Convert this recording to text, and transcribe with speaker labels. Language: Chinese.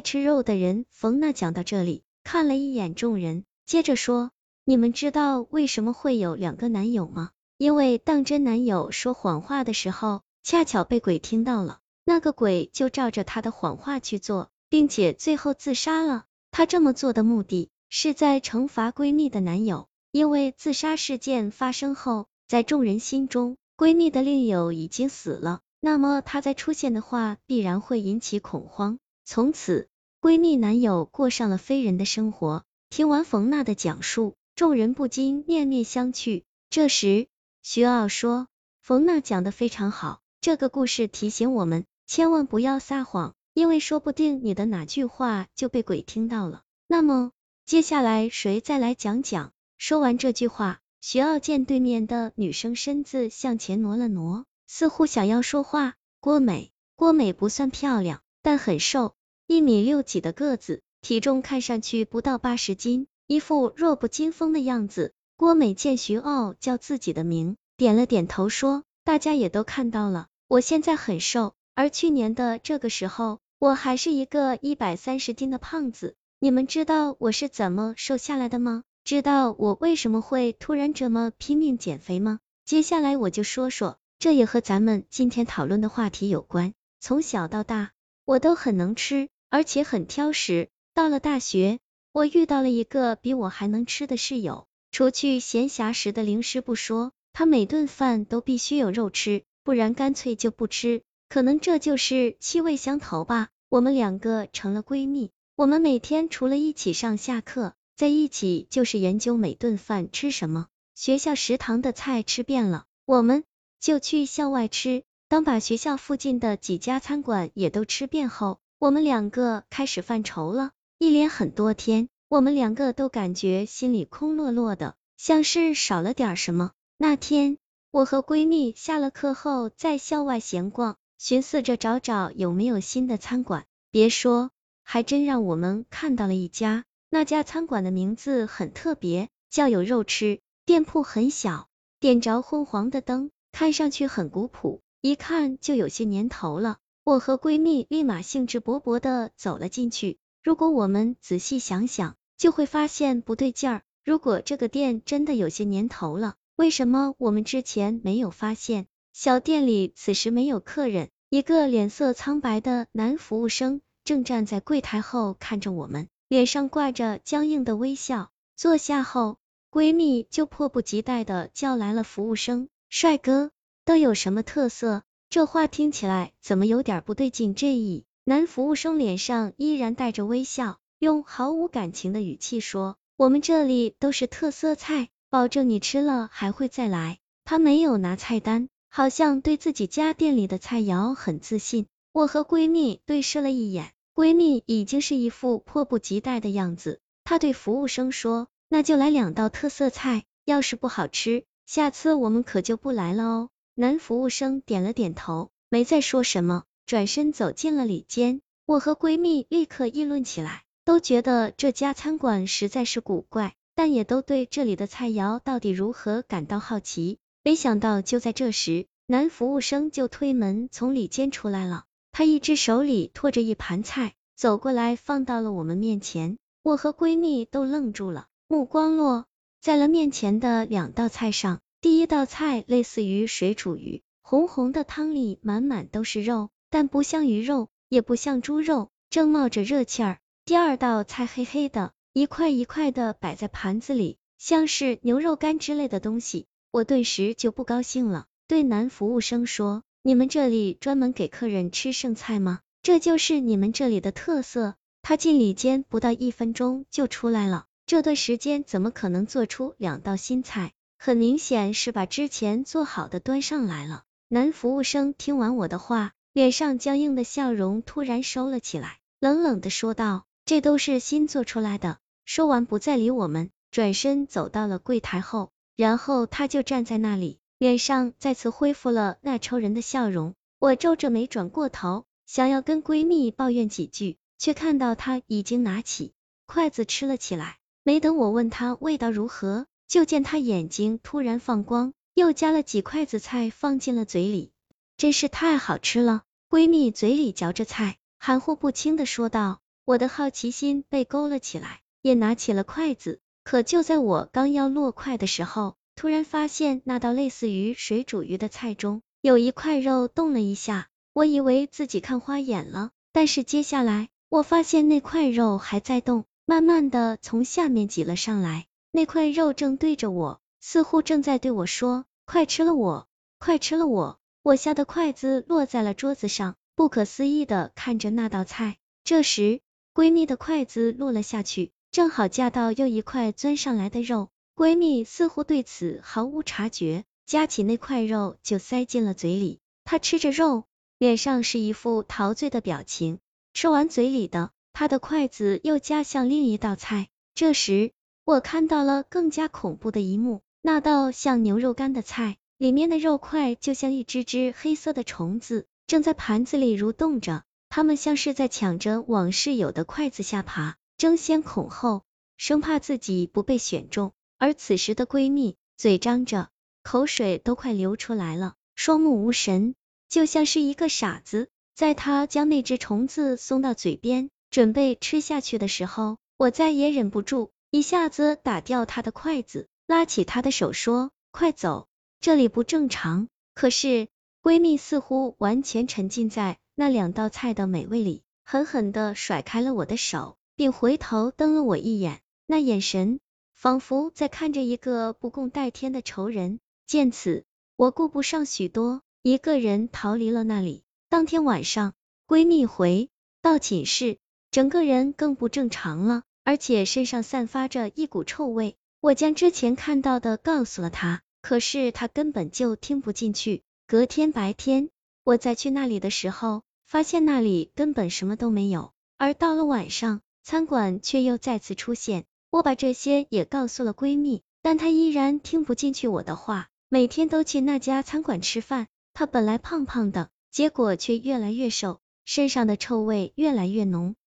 Speaker 1: 吃肉的人。冯娜讲到这里，看了一眼众人，接着说：“你们知道为什么会有两个男友吗？因为当真男友说谎话的时候，恰巧被鬼听到了，那个鬼就照着他的谎话去做，并且最后自杀了。他这么做的目的是在惩罚闺蜜的男友，因为自杀事件发生后，在众人心中，闺蜜的另友已经死了。”那么他再出现的话，必然会引起恐慌。从此，闺蜜男友过上了非人的生活。听完冯娜的讲述，众人不禁面面相觑。这时，徐傲说：“冯娜讲的非常好，这个故事提醒我们，千万不要撒谎，因为说不定你的哪句话就被鬼听到了。那么，接下来谁再来讲讲？”说完这句话，徐傲见对面的女生身子向前挪了挪。似乎想要说话，郭美，郭美不算漂亮，但很瘦，一米六几的个子，体重看上去不到八十斤，一副弱不禁风的样子。郭美见徐傲叫自己的名，点了点头说：“大家也都看到了，我现在很瘦，而去年的这个时候，我还是一个一百三十斤的胖子。你们知道我是怎么瘦下来的吗？知道我为什么会突然这么拼命减肥吗？接下来我就说说。”这也和咱们今天讨论的话题有关。从小到大，我都很能吃，而且很挑食。到了大学，我遇到了一个比我还能吃的室友。除去闲暇时的零食不说，他每顿饭都必须有肉吃，不然干脆就不吃。可能这就是气味相投吧，我们两个成了闺蜜。我们每天除了一起上下课，在一起就是研究每顿饭吃什么。学校食堂的菜吃遍了，我们。就去校外吃。当把学校附近的几家餐馆也都吃遍后，我们两个开始犯愁了。一连很多天，我们两个都感觉心里空落落的，像是少了点什么。那天，我和闺蜜下了课后在校外闲逛，寻思着找找有没有新的餐馆。别说，还真让我们看到了一家。那家餐馆的名字很特别，叫有肉吃。店铺很小，点着昏黄的灯。看上去很古朴，一看就有些年头了。我和闺蜜立马兴致勃勃的走了进去。如果我们仔细想想，就会发现不对劲儿。如果这个店真的有些年头了，为什么我们之前没有发现？小店里此时没有客人，一个脸色苍白的男服务生正站在柜台后看着我们，脸上挂着僵硬的微笑。坐下后，闺蜜就迫不及待的叫来了服务生。帅哥都有什么特色？这话听起来怎么有点不对劲？这一男服务生脸上依然带着微笑，用毫无感情的语气说：“我们这里都是特色菜，保证你吃了还会再来。”他没有拿菜单，好像对自己家店里的菜肴很自信。我和闺蜜对视了一眼，闺蜜已经是一副迫不及待的样子。她对服务生说：“那就来两道特色菜，要是不好吃。”下次我们可就不来了哦。男服务生点了点头，没再说什么，转身走进了里间。我和闺蜜立刻议论起来，都觉得这家餐馆实在是古怪，但也都对这里的菜肴到底如何感到好奇。没想到就在这时，男服务生就推门从里间出来了，他一只手里托着一盘菜，走过来放到了我们面前。我和闺蜜都愣住了，目光落。在了面前的两道菜上，第一道菜类似于水煮鱼，红红的汤里满满都是肉，但不像鱼肉，也不像猪肉，正冒着热气儿。第二道菜黑黑的，一块一块的摆在盘子里，像是牛肉干之类的东西。我顿时就不高兴了，对男服务生说：“你们这里专门给客人吃剩菜吗？这就是你们这里的特色？”他进里间不到一分钟就出来了。这段时间怎么可能做出两道新菜？很明显是把之前做好的端上来了。男服务生听完我的话，脸上僵硬的笑容突然收了起来，冷冷的说道：“这都是新做出来的。”说完不再理我们，转身走到了柜台后，然后他就站在那里，脸上再次恢复了那抽人的笑容。我皱着眉转过头，想要跟闺蜜抱怨几句，却看到他已经拿起筷子吃了起来。没等我问他味道如何，就见他眼睛突然放光，又夹了几筷子菜放进了嘴里，真是太好吃了。闺蜜嘴里嚼着菜，含糊不清的说道：“我的好奇心被勾了起来，也拿起了筷子。可就在我刚要落筷的时候，突然发现那道类似于水煮鱼的菜中有一块肉动了一下，我以为自己看花眼了，但是接下来我发现那块肉还在动，慢慢的从下面挤了上来，那块肉正对着我，似乎正在对我说：“快吃了我，快吃了我。”我下的筷子落在了桌子上，不可思议的看着那道菜。这时，闺蜜的筷子落了下去，正好夹到又一块钻上来的肉。闺蜜似乎对此毫无察觉，夹起那块肉就塞进了嘴里。她吃着肉，脸上是一副陶醉的表情。吃完嘴里的，她的筷子又夹向另一道菜。这时，我看到了更加恐怖的一幕，那道像牛肉干的菜，里面的肉块就像一只只黑色的虫子，正在盘子里蠕动着。它们像是在抢着往室友的筷子下爬，争先恐后，生怕自己不被选中。而此时的闺蜜嘴张着，口水都快流出来了，双目无神，就像是一个傻子。在她将那只虫子送到嘴边，准备吃下去的时候，我再也忍不住，一下子打掉她的筷子，拉起她的手说：“快走，这里不正常。”可是闺蜜似乎完全沉浸在那两道菜的美味里，狠狠的甩开了我的手，并回头瞪了我一眼，那眼神。仿佛在看着一个不共戴天的仇人。见此，我顾不上许多，一个人逃离了那里。当天晚上，闺蜜回到寝室，整个人更不正常了，而且身上散发着一股臭味。我将之前看到的告诉了她，可是她根本就听不进去。隔天白天，我再去那里的时候，发现那里根本什么都没有。而到了晚上，餐馆却又再次出现。我把这些也告诉了闺蜜，但她依然听不进去我的话。每天都去那家餐馆吃饭，她本来胖胖的，结果却越来越瘦，身上的臭味越来越浓。